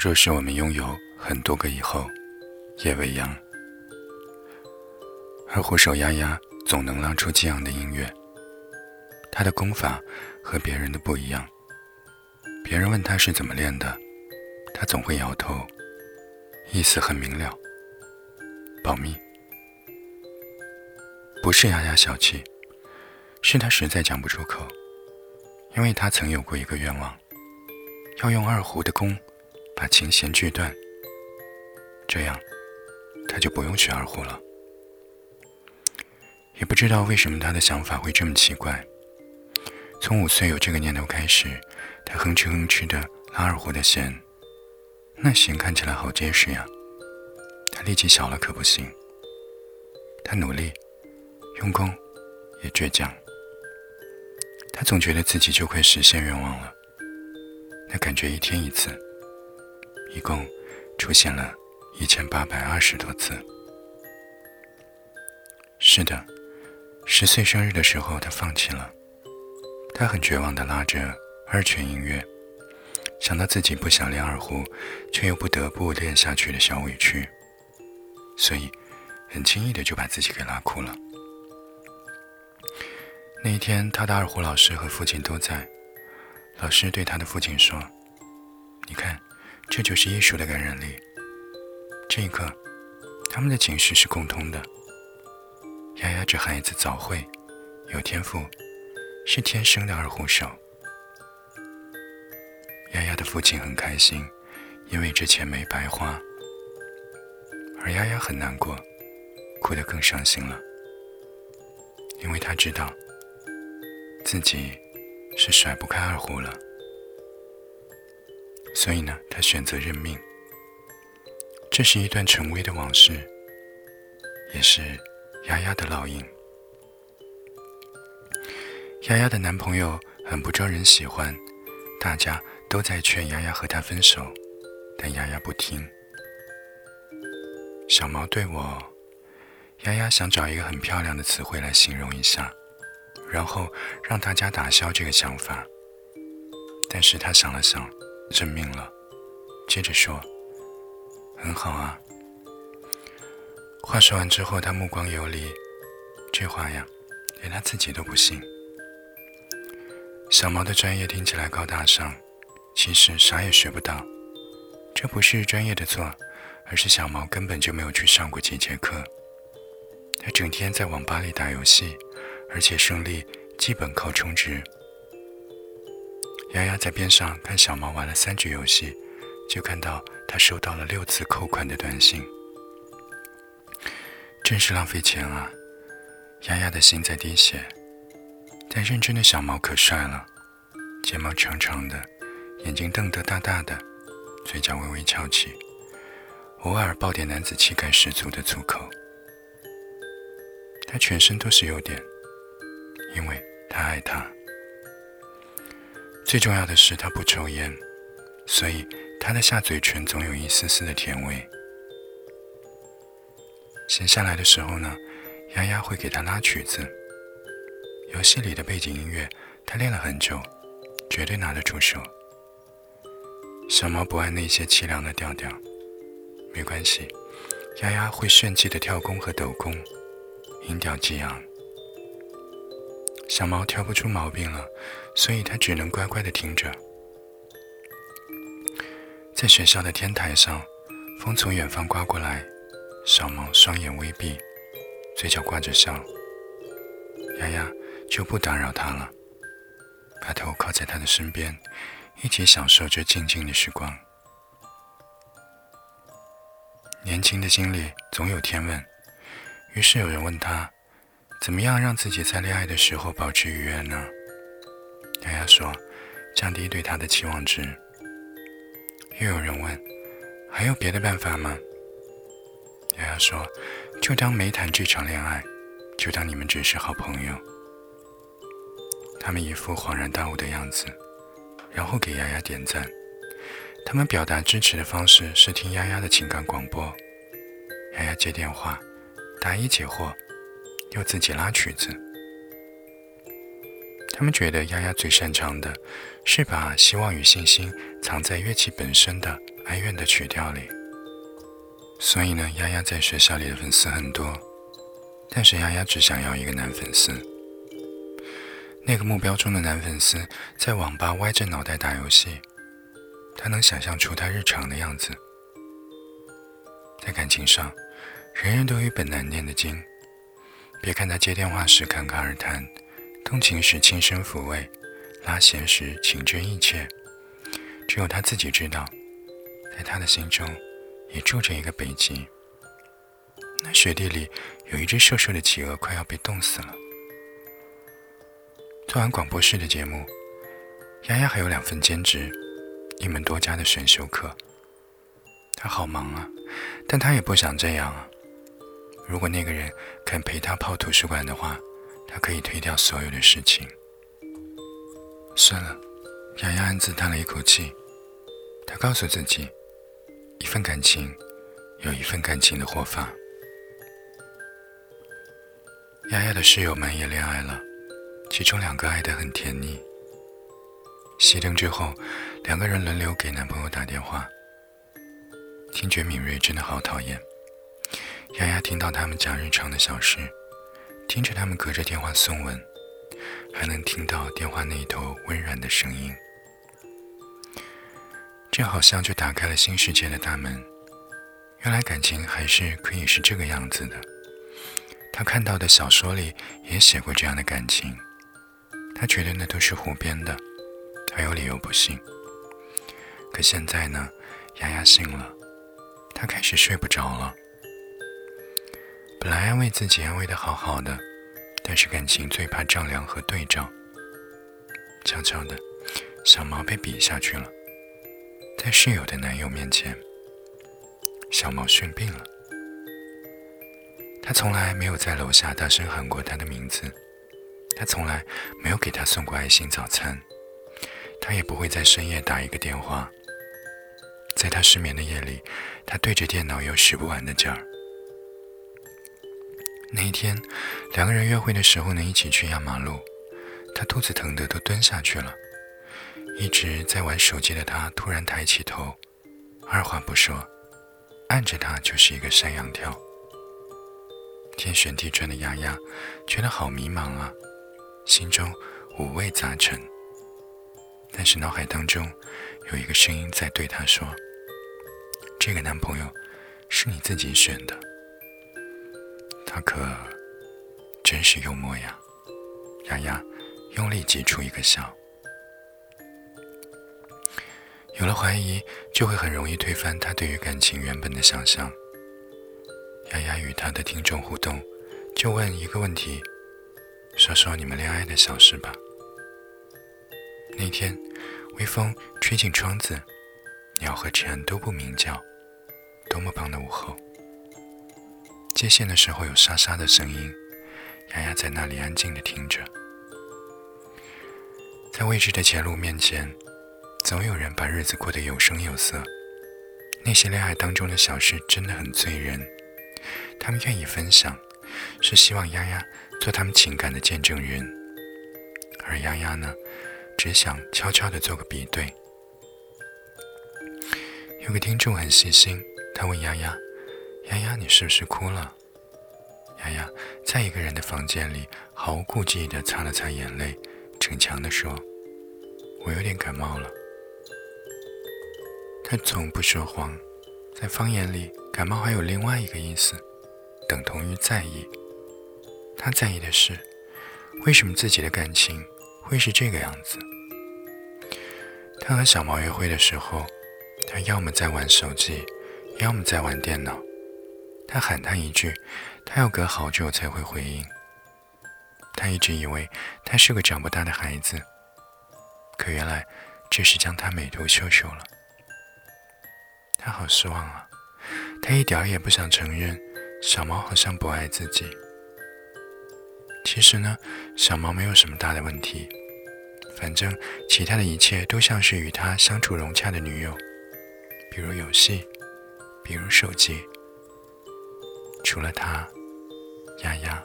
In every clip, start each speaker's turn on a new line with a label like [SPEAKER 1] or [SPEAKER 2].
[SPEAKER 1] 若是我们拥有很多个以后，也未央。二胡手丫丫总能拉出激昂的音乐，他的功法和别人的不一样。别人问他是怎么练的，他总会摇头，意思很明了，保密。不是丫丫小气，是他实在讲不出口，因为他曾有过一个愿望，要用二胡的弓。把琴弦锯断，这样他就不用学二胡了。也不知道为什么他的想法会这么奇怪。从五岁有这个念头开始，他哼哧哼哧的拉二胡的弦，那弦看起来好结实呀。他力气小了可不行。他努力，用功，也倔强。他总觉得自己就快实现愿望了。那感觉一天一次。一共出现了一千八百二十多次。是的，十岁生日的时候，他放弃了。他很绝望地拉着二泉音乐，想到自己不想练二胡，却又不得不练下去的小委屈，所以很轻易的就把自己给拉哭了。那一天，他的二胡老师和父亲都在。老师对他的父亲说：“你看。”这就是艺术的感染力。这一刻，他们的情绪是共通的。丫丫这孩子早会，有天赋，是天生的二胡手。丫丫的父亲很开心，因为这钱没白花。而丫丫很难过，哭得更伤心了，因为他知道自己是甩不开二胡了。所以呢，他选择认命。这是一段陈薇的往事，也是丫丫的烙印。丫丫的男朋友很不招人喜欢，大家都在劝丫丫和他分手，但丫丫不听。小毛对我，丫丫想找一个很漂亮的词汇来形容一下，然后让大家打消这个想法。但是他想了想。认命了，接着说：“很好啊。”话说完之后，他目光游离，这话呀，连他自己都不信。小毛的专业听起来高大上，其实啥也学不到。这不是专业的错，而是小毛根本就没有去上过几节课。他整天在网吧里打游戏，而且胜利基本靠充值。丫丫在边上看小毛玩了三局游戏，就看到他收到了六次扣款的短信，真是浪费钱啊！丫丫的心在滴血，但认真的小毛可帅了，睫毛长长的，眼睛瞪得大大的，嘴角微微翘起，偶尔爆点男子气概十足的粗口。他全身都是优点，因为他爱他。最重要的是，他不抽烟，所以他的下嘴唇总有一丝丝的甜味。闲下来的时候呢，丫丫会给他拉曲子。游戏里的背景音乐，他练了很久，绝对拿得出手。小猫不爱那些凄凉的调调，没关系，丫丫会炫技的跳弓和抖弓，音调激昂。小猫挑不出毛病了，所以他只能乖乖的听着。在学校的天台上，风从远方刮过来，小毛双眼微闭，嘴角挂着笑。丫丫就不打扰他了，把头靠在他的身边，一起享受这静静的时光。年轻的心里总有天问，于是有人问他。怎么样让自己在恋爱的时候保持愉悦呢？丫丫说：“降低对他的期望值。”又有人问：“还有别的办法吗？”丫丫说：“就当没谈这场恋爱，就当你们只是好朋友。”他们一副恍然大悟的样子，然后给丫丫点赞。他们表达支持的方式是听丫丫的情感广播。丫丫接电话，答疑解惑。又自己拉曲子，他们觉得丫丫最擅长的是把希望与信心藏在乐器本身的哀怨的曲调里。所以呢，丫丫在学校里的粉丝很多，但是丫丫只想要一个男粉丝。那个目标中的男粉丝在网吧歪着脑袋打游戏，他能想象出他日常的样子。在感情上，人人都有一本难念的经。别看他接电话时侃侃而谈，动情时轻声抚慰，拉弦时情真意切，只有他自己知道，在他的心中。也住着一个北极。那雪地里有一只瘦瘦的企鹅，快要被冻死了。做完广播室的节目，丫丫还有两份兼职，一门多家的选修课。她好忙啊，但她也不想这样啊。如果那个人肯陪她泡图书馆的话，他可以推掉所有的事情。算了，丫丫暗自叹了一口气。她告诉自己。一份感情，有一份感情的活法。丫丫的室友们也恋爱了，其中两个爱得很甜腻。熄灯之后，两个人轮流给男朋友打电话。听觉敏锐真的好讨厌。丫丫听到他们讲日常的小事，听着他们隔着电话送吻，还能听到电话那一头温软的声音。这好像就打开了新世界的大门。原来感情还是可以是这个样子的。他看到的小说里也写过这样的感情，他觉得那都是胡编的，他有理由不信。可现在呢，丫丫信了，他开始睡不着了。本来安慰自己安慰的好好的，但是感情最怕丈量和对照。悄悄的，小毛被比下去了。在室友的男友面前，小毛训病了。他从来没有在楼下大声喊过他的名字，他从来没有给他送过爱心早餐，他也不会在深夜打一个电话。在他失眠的夜里，他对着电脑有使不完的劲儿。那一天，两个人约会的时候呢一起去压马路，他肚子疼得都蹲下去了。一直在玩手机的他突然抬起头，二话不说，按着他就是一个山羊跳。天旋地转的丫丫觉得好迷茫啊，心中五味杂陈。但是脑海当中有一个声音在对他说：“这个男朋友是你自己选的。”他可真是幽默呀！丫丫用力挤出一个笑。有了怀疑，就会很容易推翻他对于感情原本的想象。丫丫与他的听众互动，就问一个问题：说说你们恋爱的小事吧。那天，微风吹进窗子，鸟和蝉都不鸣叫，多么棒的午后！接线的时候有沙沙的声音，丫丫在那里安静的听着，在未知的前路面前。总有人把日子过得有声有色，那些恋爱当中的小事真的很醉人。他们愿意分享，是希望丫丫做他们情感的见证人，而丫丫呢，只想悄悄地做个比对。有个听众很细心，他问丫丫：“丫丫，你是不是哭了？”丫丫在一个人的房间里毫无顾忌地擦了擦眼泪，逞强地说：“我有点感冒了。”他从不说谎，在方言里，感冒还有另外一个意思，等同于在意。他在意的是，为什么自己的感情会是这个样子？他和小毛约会的时候，他要么在玩手机，要么在玩电脑。他喊他一句，他要隔好久才会回应。他一直以为他是个长不大的孩子，可原来这是将他美图秀秀了。他好失望啊！他一点儿也不想承认小毛好像不爱自己。其实呢，小毛没有什么大的问题，反正其他的一切都像是与他相处融洽的女友，比如游戏，比如手机。除了他，丫丫，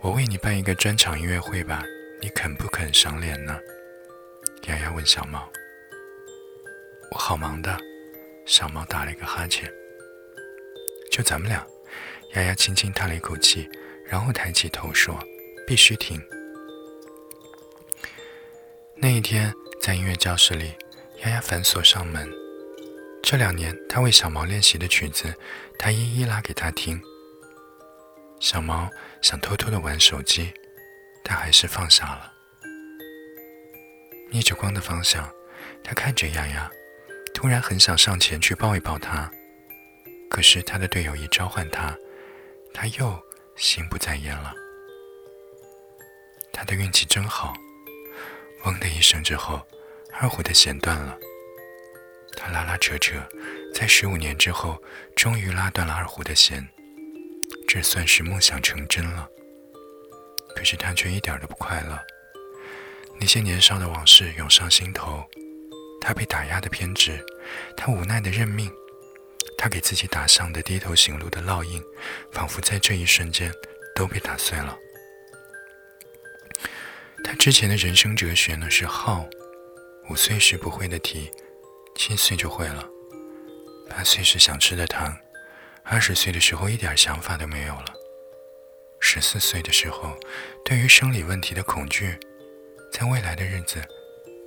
[SPEAKER 1] 我为你办一个专场音乐会吧，你肯不肯赏脸呢？丫丫问小猫。我好忙的。小猫打了一个哈欠。就咱们俩。丫丫轻轻叹了一口气，然后抬起头说：“必须听。”那一天，在音乐教室里，丫丫反锁上门。这两年，他为小毛练习的曲子，他一一拉给他听。小毛想偷偷的玩手机，但还是放下了。逆着光的方向，他看着丫丫，突然很想上前去抱一抱她。可是他的队友一召唤他，他又心不在焉了。他的运气真好，嗡的一声之后，二胡的弦断了。他拉拉扯扯，在十五年之后，终于拉断了二胡的弦，这算是梦想成真了。可是他却一点都不快乐。那些年少的往事涌上心头，他被打压的偏执，他无奈的认命。他给自己打上的低头行路的烙印，仿佛在这一瞬间都被打碎了。他之前的人生哲学呢是好，五岁时不会的题，七岁就会了；八岁时想吃的糖，二十岁的时候一点想法都没有了；十四岁的时候，对于生理问题的恐惧，在未来的日子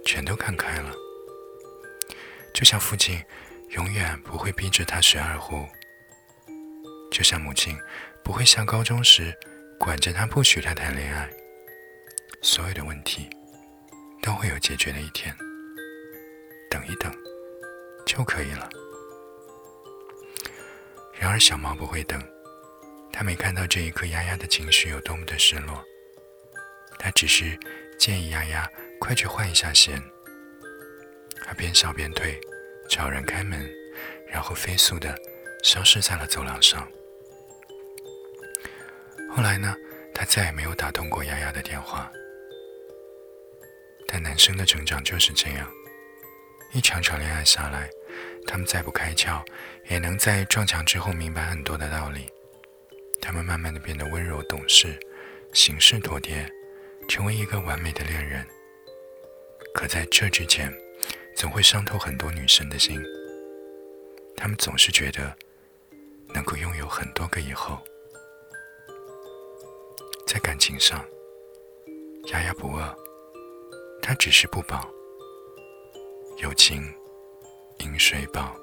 [SPEAKER 1] 全都看开了。就像父亲。永远不会逼着他学二胡，就像母亲不会像高中时管着他不许他谈恋爱。所有的问题都会有解决的一天，等一等就可以了。然而小毛不会等，他没看到这一刻丫丫的情绪有多么的失落，他只是建议丫丫快去换一下弦。他边笑边退。找人开门，然后飞速的消失在了走廊上。后来呢，他再也没有打通过丫丫的电话。但男生的成长就是这样，一场场恋爱下来，他们再不开窍，也能在撞墙之后明白很多的道理。他们慢慢的变得温柔懂事，行事妥帖，成为一个完美的恋人。可在这之前，总会伤透很多女生的心，他们总是觉得能够拥有很多个以后。在感情上，丫丫不饿，她只是不饱。友情，饮水饱。